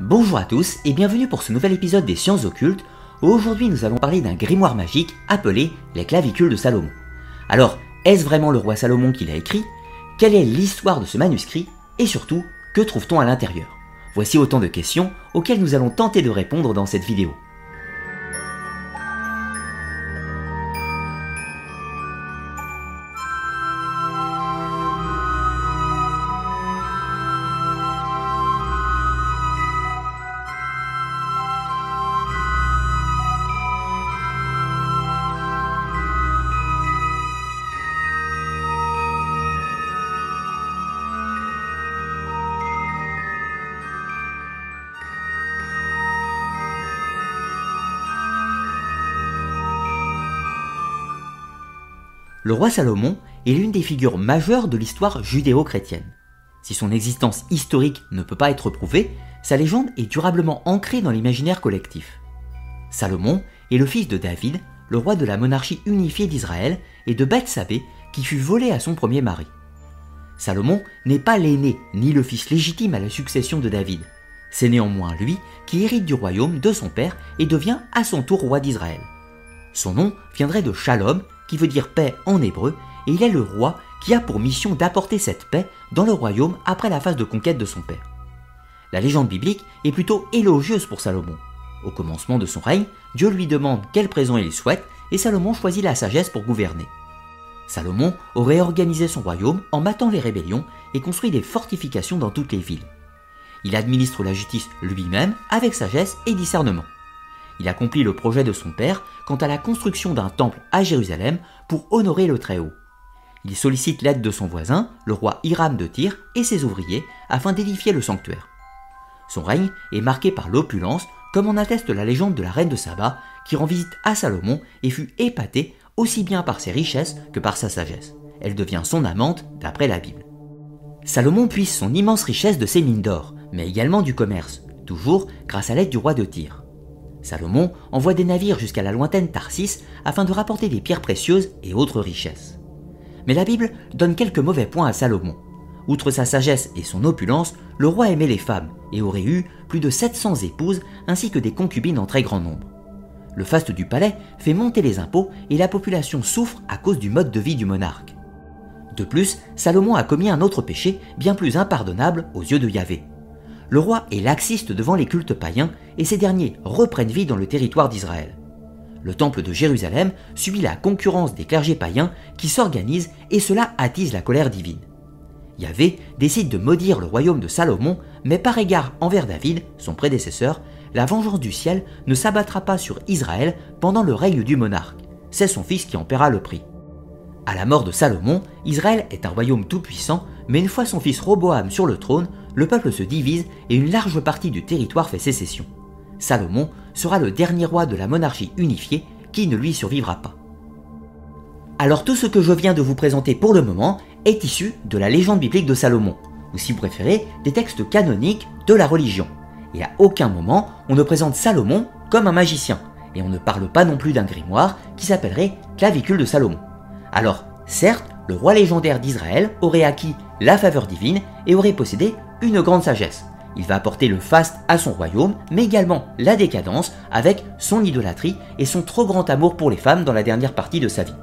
Bonjour à tous et bienvenue pour ce nouvel épisode des sciences occultes. Aujourd'hui nous allons parler d'un grimoire magique appelé les clavicules de Salomon. Alors, est-ce vraiment le roi Salomon qui l'a écrit? Quelle est l'histoire de ce manuscrit? Et surtout, que trouve-t-on à l'intérieur? Voici autant de questions auxquelles nous allons tenter de répondre dans cette vidéo. Le roi Salomon est l'une des figures majeures de l'histoire judéo-chrétienne. Si son existence historique ne peut pas être prouvée, sa légende est durablement ancrée dans l'imaginaire collectif. Salomon est le fils de David, le roi de la monarchie unifiée d'Israël, et de Bethsabée, qui fut volée à son premier mari. Salomon n'est pas l'aîné ni le fils légitime à la succession de David. C'est néanmoins lui qui hérite du royaume de son père et devient à son tour roi d'Israël. Son nom viendrait de Shalom, qui veut dire paix en hébreu, et il est le roi qui a pour mission d'apporter cette paix dans le royaume après la phase de conquête de son père. La légende biblique est plutôt élogieuse pour Salomon. Au commencement de son règne, Dieu lui demande quel présent il souhaite et Salomon choisit la sagesse pour gouverner. Salomon aurait organisé son royaume en matant les rébellions et construit des fortifications dans toutes les villes. Il administre la justice lui-même avec sagesse et discernement. Il accomplit le projet de son père quant à la construction d'un temple à Jérusalem pour honorer le Très-Haut. Il sollicite l'aide de son voisin, le roi Hiram de Tyr, et ses ouvriers afin d'édifier le sanctuaire. Son règne est marqué par l'opulence, comme en atteste la légende de la reine de Saba, qui rend visite à Salomon et fut épatée aussi bien par ses richesses que par sa sagesse. Elle devient son amante d'après la Bible. Salomon puise son immense richesse de ses mines d'or, mais également du commerce, toujours grâce à l'aide du roi de Tyr. Salomon envoie des navires jusqu'à la lointaine Tarsis afin de rapporter des pierres précieuses et autres richesses. Mais la Bible donne quelques mauvais points à Salomon. Outre sa sagesse et son opulence, le roi aimait les femmes et aurait eu plus de 700 épouses ainsi que des concubines en très grand nombre. Le faste du palais fait monter les impôts et la population souffre à cause du mode de vie du monarque. De plus, Salomon a commis un autre péché bien plus impardonnable aux yeux de Yahvé. Le roi est laxiste devant les cultes païens et ces derniers reprennent vie dans le territoire d'Israël. Le temple de Jérusalem subit la concurrence des clergés païens qui s'organisent et cela attise la colère divine. Yahvé décide de maudire le royaume de Salomon, mais par égard envers David, son prédécesseur, la vengeance du ciel ne s'abattra pas sur Israël pendant le règne du monarque. C'est son fils qui en paiera le prix. À la mort de Salomon, Israël est un royaume tout-puissant, mais une fois son fils Roboam sur le trône, le peuple se divise et une large partie du territoire fait sécession. Salomon sera le dernier roi de la monarchie unifiée qui ne lui survivra pas. Alors tout ce que je viens de vous présenter pour le moment est issu de la légende biblique de Salomon, ou si vous préférez, des textes canoniques de la religion. Et à aucun moment on ne présente Salomon comme un magicien, et on ne parle pas non plus d'un grimoire qui s'appellerait Clavicule de Salomon. Alors, certes, le roi légendaire d'Israël aurait acquis la faveur divine et aurait possédé une grande sagesse. Il va apporter le faste à son royaume, mais également la décadence avec son idolâtrie et son trop grand amour pour les femmes dans la dernière partie de sa vie.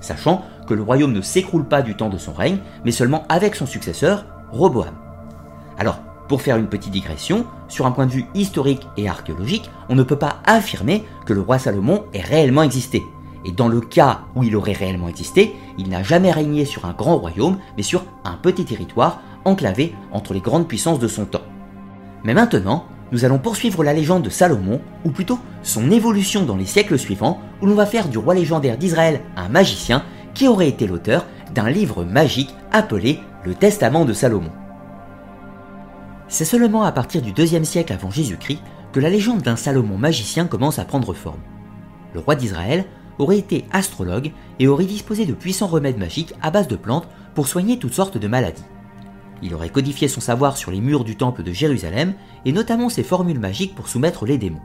Sachant que le royaume ne s'écroule pas du temps de son règne, mais seulement avec son successeur, Roboam. Alors, pour faire une petite digression, sur un point de vue historique et archéologique, on ne peut pas affirmer que le roi Salomon ait réellement existé. Et dans le cas où il aurait réellement existé, il n'a jamais régné sur un grand royaume, mais sur un petit territoire enclavé entre les grandes puissances de son temps. Mais maintenant, nous allons poursuivre la légende de Salomon, ou plutôt son évolution dans les siècles suivants, où l'on va faire du roi légendaire d'Israël un magicien qui aurait été l'auteur d'un livre magique appelé le Testament de Salomon. C'est seulement à partir du deuxième siècle avant Jésus-Christ que la légende d'un Salomon magicien commence à prendre forme. Le roi d'Israël aurait été astrologue et aurait disposé de puissants remèdes magiques à base de plantes pour soigner toutes sortes de maladies. Il aurait codifié son savoir sur les murs du temple de Jérusalem et notamment ses formules magiques pour soumettre les démons.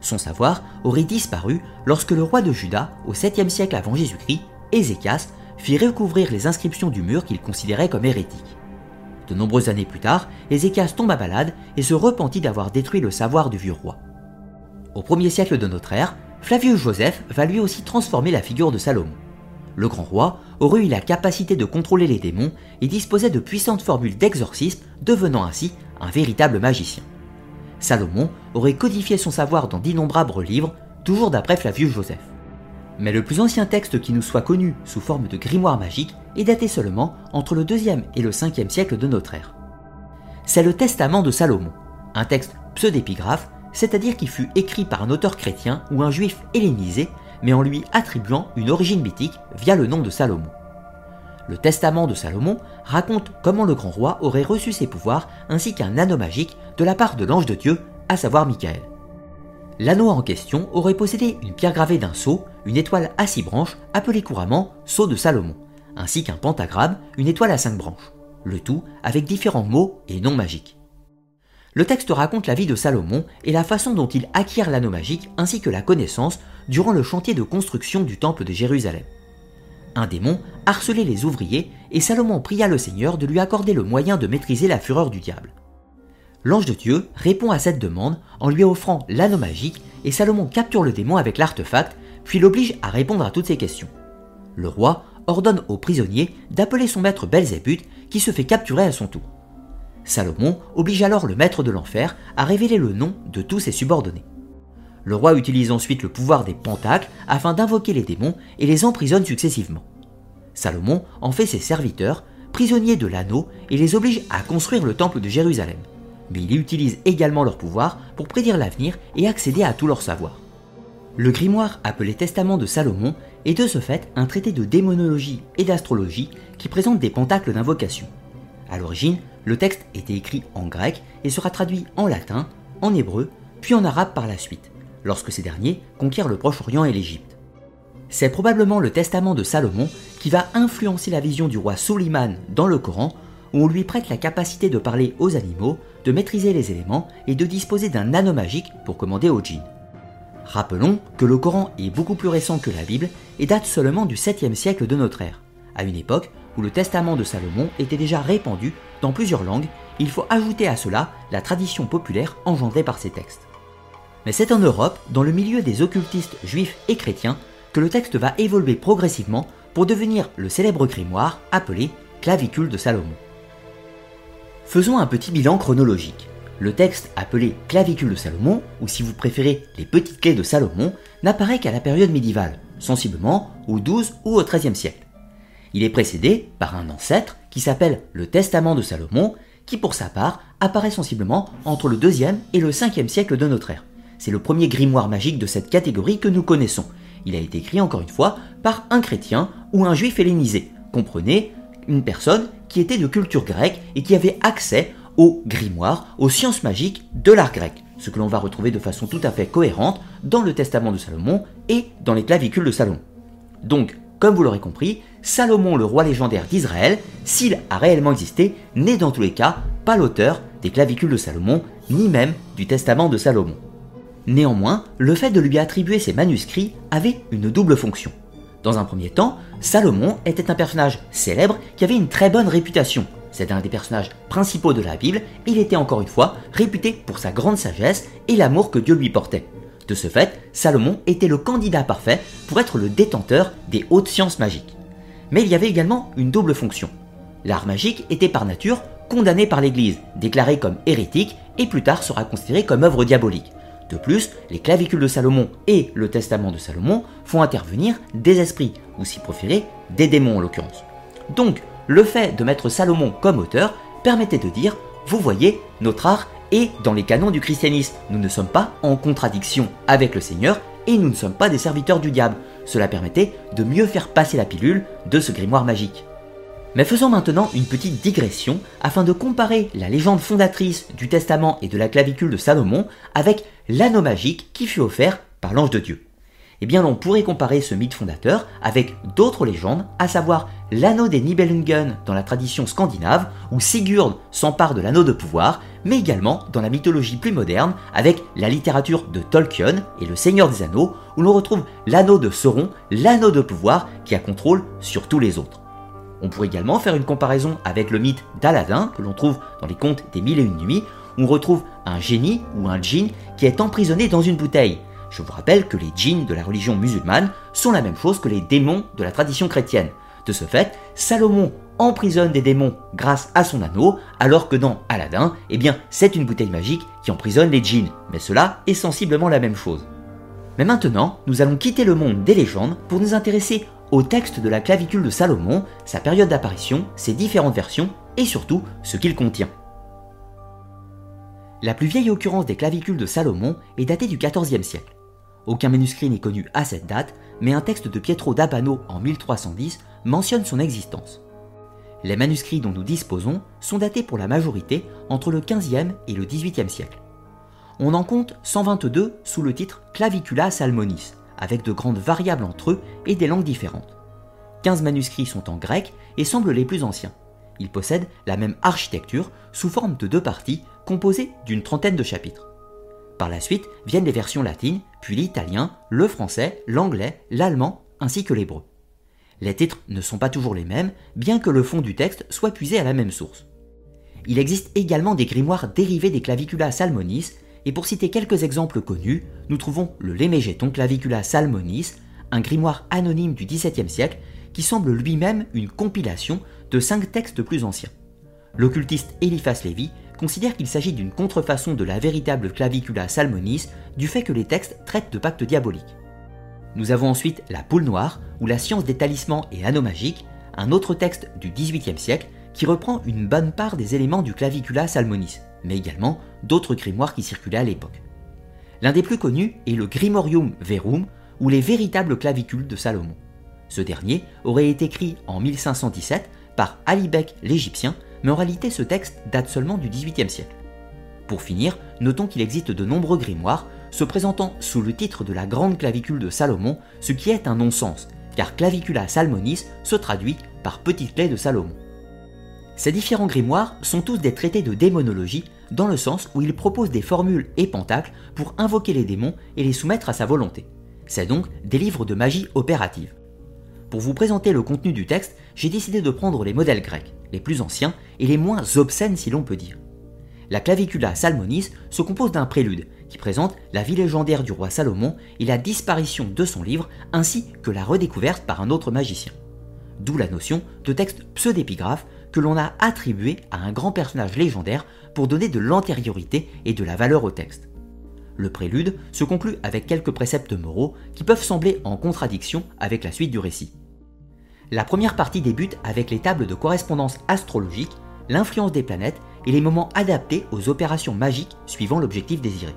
Son savoir aurait disparu lorsque le roi de Juda, au 7e siècle avant Jésus-Christ, Ézéchias, fit recouvrir les inscriptions du mur qu'il considérait comme hérétiques. De nombreuses années plus tard, Ézéchias tombe à malade et se repentit d'avoir détruit le savoir du vieux roi. Au 1er siècle de notre ère, Flavius Joseph va lui aussi transformer la figure de Salomon. Le grand roi aurait eu la capacité de contrôler les démons et disposait de puissantes formules d'exorcisme, devenant ainsi un véritable magicien. Salomon aurait codifié son savoir dans d'innombrables livres, toujours d'après Flavius Joseph. Mais le plus ancien texte qui nous soit connu sous forme de grimoire magique est daté seulement entre le 2e et le 5e siècle de notre ère. C'est le Testament de Salomon, un texte pseudépigraphe, c'est-à-dire qui fut écrit par un auteur chrétien ou un juif hellénisé, mais en lui attribuant une origine mythique via le nom de Salomon. Le Testament de Salomon raconte comment le grand roi aurait reçu ses pouvoirs ainsi qu'un anneau magique de la part de l'ange de Dieu, à savoir Michael. L'anneau en question aurait possédé une pierre gravée d'un sceau, une étoile à six branches, appelée couramment sceau de Salomon, ainsi qu'un pentagramme, une étoile à cinq branches, le tout avec différents mots et noms magiques. Le texte raconte la vie de Salomon et la façon dont il acquiert l'anneau magique ainsi que la connaissance durant le chantier de construction du temple de Jérusalem. Un démon harcelait les ouvriers et Salomon pria le Seigneur de lui accorder le moyen de maîtriser la fureur du diable. L'ange de Dieu répond à cette demande en lui offrant l'anneau magique et Salomon capture le démon avec l'artefact puis l'oblige à répondre à toutes ses questions. Le roi ordonne au prisonnier d'appeler son maître Belzébuth qui se fait capturer à son tour. Salomon oblige alors le maître de l'enfer à révéler le nom de tous ses subordonnés. Le roi utilise ensuite le pouvoir des pentacles afin d'invoquer les démons et les emprisonne successivement. Salomon en fait ses serviteurs, prisonniers de l'anneau, et les oblige à construire le temple de Jérusalem. Mais il utilise également leur pouvoir pour prédire l'avenir et accéder à tout leur savoir. Le grimoire appelé Testament de Salomon est de ce fait un traité de démonologie et d'astrologie qui présente des pentacles d'invocation. À l'origine, le texte était écrit en grec et sera traduit en latin, en hébreu, puis en arabe par la suite, lorsque ces derniers conquièrent le Proche-Orient et l'Égypte. C'est probablement le testament de Salomon qui va influencer la vision du roi Suleiman dans le Coran, où on lui prête la capacité de parler aux animaux, de maîtriser les éléments et de disposer d'un anneau magique pour commander aux djinns. Rappelons que le Coran est beaucoup plus récent que la Bible et date seulement du 7e siècle de notre ère, à une époque où le testament de Salomon était déjà répandu dans plusieurs langues, il faut ajouter à cela la tradition populaire engendrée par ces textes. Mais c'est en Europe, dans le milieu des occultistes juifs et chrétiens, que le texte va évoluer progressivement pour devenir le célèbre grimoire appelé Clavicule de Salomon. Faisons un petit bilan chronologique. Le texte appelé Clavicule de Salomon, ou si vous préférez les petites clés de Salomon, n'apparaît qu'à la période médiévale, sensiblement au XII ou au XIIIe siècle. Il est précédé par un ancêtre qui s'appelle le Testament de Salomon, qui pour sa part apparaît sensiblement entre le 2e et le 5e siècle de notre ère. C'est le premier grimoire magique de cette catégorie que nous connaissons. Il a été écrit encore une fois par un chrétien ou un juif hellénisé. Comprenez, une personne qui était de culture grecque et qui avait accès au grimoire, aux sciences magiques de l'art grec, ce que l'on va retrouver de façon tout à fait cohérente dans le Testament de Salomon et dans les clavicules de Salomon. Donc, comme vous l'aurez compris, Salomon, le roi légendaire d'Israël, s'il a réellement existé, n'est dans tous les cas pas l'auteur des clavicules de Salomon, ni même du testament de Salomon. Néanmoins, le fait de lui attribuer ces manuscrits avait une double fonction. Dans un premier temps, Salomon était un personnage célèbre qui avait une très bonne réputation. C'est un des personnages principaux de la Bible, et il était encore une fois réputé pour sa grande sagesse et l'amour que Dieu lui portait. De ce fait, Salomon était le candidat parfait pour être le détenteur des hautes sciences magiques. Mais il y avait également une double fonction. L'art magique était par nature condamné par l'Église, déclaré comme hérétique et plus tard sera considéré comme œuvre diabolique. De plus, les clavicules de Salomon et le testament de Salomon font intervenir des esprits, ou si préféré, des démons en l'occurrence. Donc, le fait de mettre Salomon comme auteur permettait de dire, vous voyez, notre art et dans les canons du christianisme, nous ne sommes pas en contradiction avec le Seigneur et nous ne sommes pas des serviteurs du diable. Cela permettait de mieux faire passer la pilule de ce grimoire magique. Mais faisons maintenant une petite digression afin de comparer la légende fondatrice du Testament et de la clavicule de Salomon avec l'anneau magique qui fut offert par l'ange de Dieu eh bien on pourrait comparer ce mythe fondateur avec d'autres légendes, à savoir l'anneau des Nibelungen dans la tradition scandinave, où Sigurd s'empare de l'anneau de pouvoir, mais également dans la mythologie plus moderne avec la littérature de Tolkien et le Seigneur des Anneaux, où l'on retrouve l'anneau de Sauron, l'anneau de pouvoir qui a contrôle sur tous les autres. On pourrait également faire une comparaison avec le mythe d'Aladin que l'on trouve dans les contes des mille et une nuits, où on retrouve un génie ou un djinn qui est emprisonné dans une bouteille. Je vous rappelle que les djinns de la religion musulmane sont la même chose que les démons de la tradition chrétienne. De ce fait, Salomon emprisonne des démons grâce à son anneau, alors que dans Aladdin, eh bien, c'est une bouteille magique qui emprisonne les djinns. Mais cela est sensiblement la même chose. Mais maintenant, nous allons quitter le monde des légendes pour nous intéresser au texte de la clavicule de Salomon, sa période d'apparition, ses différentes versions et surtout ce qu'il contient. La plus vieille occurrence des clavicules de Salomon est datée du XIVe siècle. Aucun manuscrit n'est connu à cette date, mais un texte de Pietro d'Abano en 1310 mentionne son existence. Les manuscrits dont nous disposons sont datés pour la majorité entre le XVe et le XVIIIe siècle. On en compte 122 sous le titre Clavicula Salmonis, avec de grandes variables entre eux et des langues différentes. 15 manuscrits sont en grec et semblent les plus anciens. Ils possèdent la même architecture sous forme de deux parties composées d'une trentaine de chapitres. Par la suite viennent les versions latines, puis l'italien, le français, l'anglais, l'allemand ainsi que l'hébreu. Les titres ne sont pas toujours les mêmes, bien que le fond du texte soit puisé à la même source. Il existe également des grimoires dérivés des clavicula salmonis, et pour citer quelques exemples connus, nous trouvons le Lémégéton clavicula salmonis, un grimoire anonyme du XVIIe siècle qui semble lui-même une compilation de cinq textes plus anciens. L'occultiste Eliphas Lévy considère qu'il s'agit d'une contrefaçon de la véritable clavicula salmonis du fait que les textes traitent de pactes diaboliques. Nous avons ensuite La Poule Noire, ou La science des talismans et anneaux magiques, un autre texte du XVIIIe siècle qui reprend une bonne part des éléments du Clavicula Salmonis, mais également d'autres grimoires qui circulaient à l'époque. L'un des plus connus est le Grimorium Verum, ou les véritables clavicules de Salomon. Ce dernier aurait été écrit en 1517 par Alibek l'Égyptien, mais en réalité ce texte date seulement du XVIIIe siècle. Pour finir, notons qu'il existe de nombreux grimoires se présentant sous le titre de la grande clavicule de Salomon, ce qui est un non-sens, car clavicula salmonis se traduit par petite clé de Salomon. Ces différents grimoires sont tous des traités de démonologie, dans le sens où ils proposent des formules et pentacles pour invoquer les démons et les soumettre à sa volonté. C'est donc des livres de magie opérative. Pour vous présenter le contenu du texte, j'ai décidé de prendre les modèles grecs, les plus anciens et les moins obscènes si l'on peut dire. La clavicula salmonis se compose d'un prélude qui présente la vie légendaire du roi Salomon et la disparition de son livre ainsi que la redécouverte par un autre magicien. D'où la notion de texte pseudépigraphe que l'on a attribué à un grand personnage légendaire pour donner de l'antériorité et de la valeur au texte. Le prélude se conclut avec quelques préceptes moraux qui peuvent sembler en contradiction avec la suite du récit. La première partie débute avec les tables de correspondance astrologique, l'influence des planètes et les moments adaptés aux opérations magiques suivant l'objectif désiré.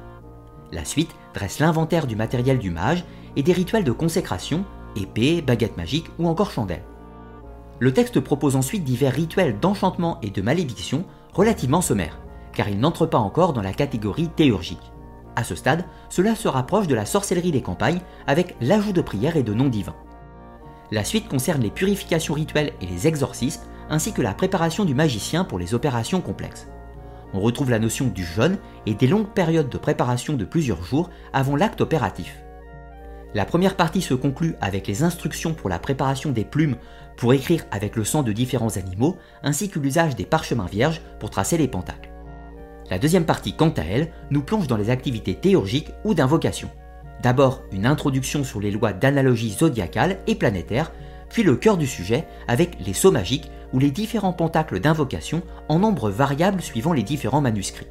La suite dresse l'inventaire du matériel du mage et des rituels de consécration, épée, baguette magique ou encore chandelle. Le texte propose ensuite divers rituels d'enchantement et de malédiction relativement sommaires, car il n'entre pas encore dans la catégorie théurgique. À ce stade, cela se rapproche de la sorcellerie des campagnes avec l'ajout de prières et de noms divins. La suite concerne les purifications rituelles et les exorcismes, ainsi que la préparation du magicien pour les opérations complexes. On retrouve la notion du jeûne et des longues périodes de préparation de plusieurs jours avant l'acte opératif. La première partie se conclut avec les instructions pour la préparation des plumes pour écrire avec le sang de différents animaux, ainsi que l'usage des parchemins vierges pour tracer les pentacles. La deuxième partie, quant à elle, nous plonge dans les activités théurgiques ou d'invocation. D'abord une introduction sur les lois d'analogie zodiacale et planétaire, puis le cœur du sujet avec les sauts magiques ou les différents pentacles d'invocation en nombre variable suivant les différents manuscrits.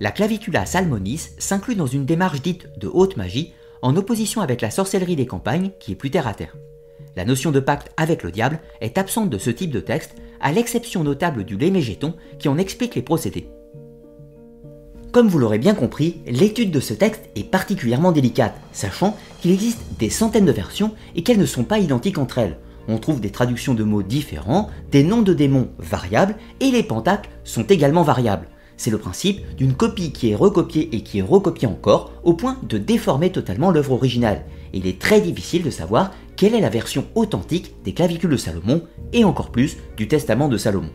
La clavicula salmonis s'inclut dans une démarche dite de haute magie, en opposition avec la sorcellerie des campagnes qui est plus terre à terre. La notion de pacte avec le diable est absente de ce type de texte, à l'exception notable du lémégéton qui en explique les procédés. Comme vous l'aurez bien compris, l'étude de ce texte est particulièrement délicate, sachant qu'il existe des centaines de versions et qu'elles ne sont pas identiques entre elles. On trouve des traductions de mots différents, des noms de démons variables, et les pentacles sont également variables. C'est le principe d'une copie qui est recopiée et qui est recopiée encore, au point de déformer totalement l'œuvre originale. il est très difficile de savoir quelle est la version authentique des clavicules de Salomon, et encore plus du Testament de Salomon.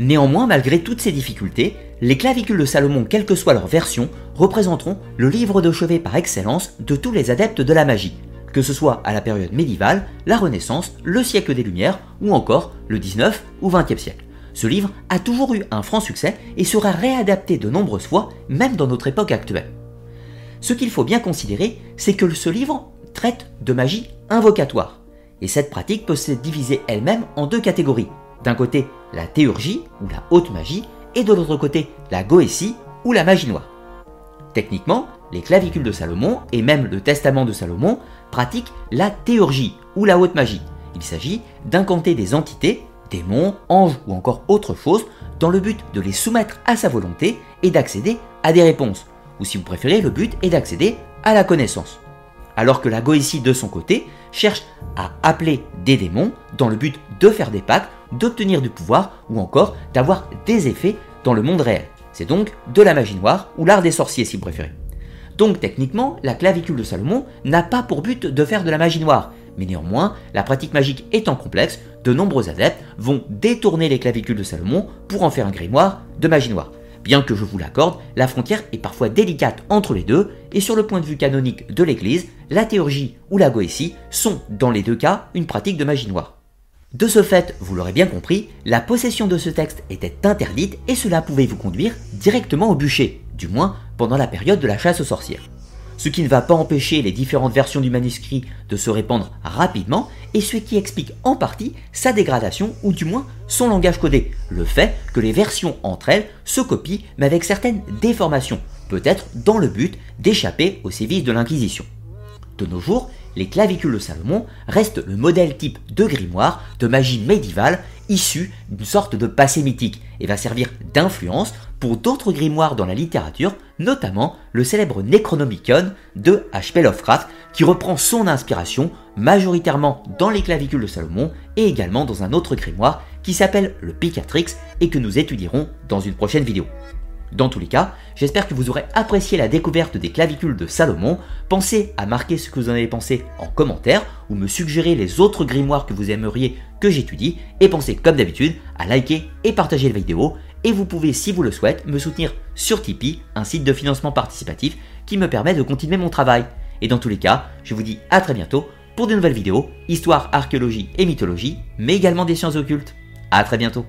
Néanmoins, malgré toutes ces difficultés, les clavicules de Salomon, quelle que soit leur version, représenteront le livre de chevet par excellence de tous les adeptes de la magie, que ce soit à la période médiévale, la Renaissance, le siècle des Lumières ou encore le 19 ou 20e siècle. Ce livre a toujours eu un franc succès et sera réadapté de nombreuses fois, même dans notre époque actuelle. Ce qu'il faut bien considérer, c'est que ce livre traite de magie invocatoire. Et cette pratique peut se diviser elle-même en deux catégories. D'un côté, la théurgie ou la haute magie, et de l'autre côté, la goétie ou la magie noire. Techniquement, les clavicules de Salomon et même le testament de Salomon pratiquent la théurgie ou la haute magie. Il s'agit d'incanter des entités, démons, anges ou encore autre chose, dans le but de les soumettre à sa volonté et d'accéder à des réponses. Ou si vous préférez, le but est d'accéder à la connaissance. Alors que la Goétie de son côté cherche à appeler des démons dans le but de faire des pactes, d'obtenir du pouvoir ou encore d'avoir des effets dans le monde réel. C'est donc de la magie noire ou l'art des sorciers si vous préférez. Donc techniquement, la clavicule de Salomon n'a pas pour but de faire de la magie noire, mais néanmoins, la pratique magique étant complexe, de nombreux adeptes vont détourner les clavicules de Salomon pour en faire un grimoire de magie noire. Bien que je vous l'accorde, la frontière est parfois délicate entre les deux, et sur le point de vue canonique de l'Église, la théurgie ou la goétie sont dans les deux cas une pratique de magie noire. De ce fait, vous l'aurez bien compris, la possession de ce texte était interdite et cela pouvait vous conduire directement au bûcher, du moins pendant la période de la chasse aux sorcières. Ce qui ne va pas empêcher les différentes versions du manuscrit de se répandre rapidement et ce qui explique en partie sa dégradation ou du moins son langage codé, le fait que les versions entre elles se copient mais avec certaines déformations, peut-être dans le but d'échapper aux sévices de l'Inquisition. De nos jours, les clavicules de Salomon restent le modèle type de grimoire de magie médiévale issu d'une sorte de passé mythique et va servir d'influence pour d'autres grimoires dans la littérature, notamment le célèbre Necronomicon de H.P. Lovecraft qui reprend son inspiration majoritairement dans les clavicules de Salomon et également dans un autre grimoire qui s'appelle le Picatrix et que nous étudierons dans une prochaine vidéo. Dans tous les cas, j'espère que vous aurez apprécié la découverte des clavicules de Salomon. Pensez à marquer ce que vous en avez pensé en commentaire ou me suggérer les autres grimoires que vous aimeriez que j'étudie. Et pensez comme d'habitude à liker et partager la vidéo. Et vous pouvez, si vous le souhaitez, me soutenir sur Tipeee, un site de financement participatif qui me permet de continuer mon travail. Et dans tous les cas, je vous dis à très bientôt pour de nouvelles vidéos, histoire, archéologie et mythologie, mais également des sciences occultes. A très bientôt